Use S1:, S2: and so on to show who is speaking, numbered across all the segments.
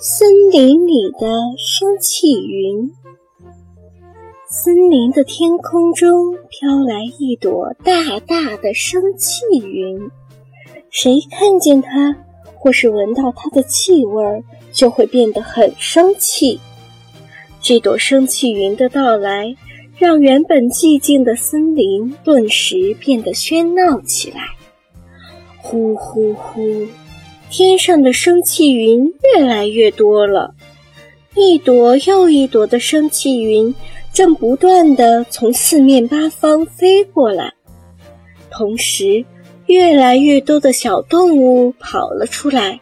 S1: 森林里的生气云。森林的天空中飘来一朵大大的生气云，谁看见它或是闻到它的气味，就会变得很生气。这朵生气云的到来，让原本寂静的森林顿时变得喧闹起来。呼呼呼！天上的生气云越来越多了，一朵又一朵的生气云正不断地从四面八方飞过来。同时，越来越多的小动物跑了出来，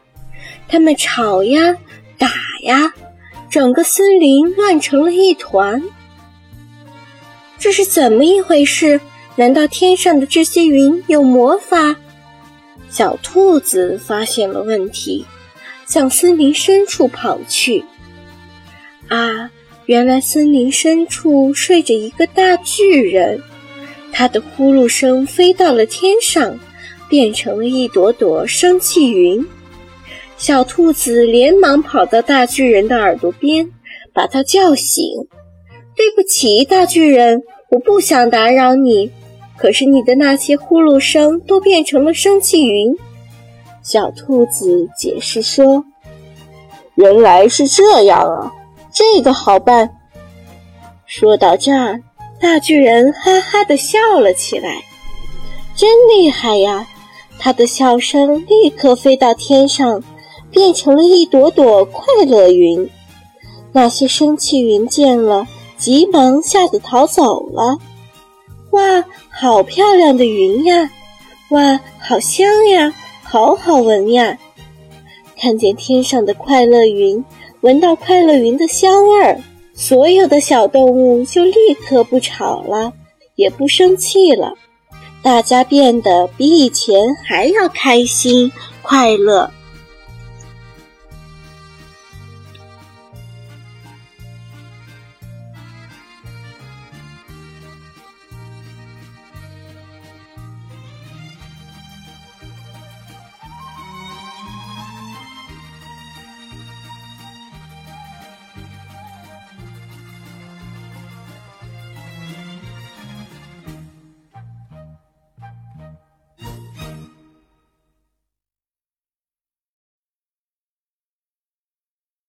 S1: 它们吵呀、打呀，整个森林乱成了一团。这是怎么一回事？难道天上的这些云有魔法？小兔子发现了问题，向森林深处跑去。啊，原来森林深处睡着一个大巨人，他的呼噜声飞到了天上，变成了一朵朵生气云。小兔子连忙跑到大巨人的耳朵边，把他叫醒。对不起，大巨人，我不想打扰你。可是你的那些呼噜声都变成了生气云，小兔子解释说：“
S2: 原来是这样啊，这个好办。”
S1: 说到这儿，大巨人哈哈的笑了起来，真厉害呀！他的笑声立刻飞到天上，变成了一朵朵快乐云。那些生气云见了，急忙吓得逃走了。哇，好漂亮的云呀！哇，好香呀，好好闻呀！看见天上的快乐云，闻到快乐云的香味儿，所有的小动物就立刻不吵了，也不生气了。大家变得比以前还要开心快乐。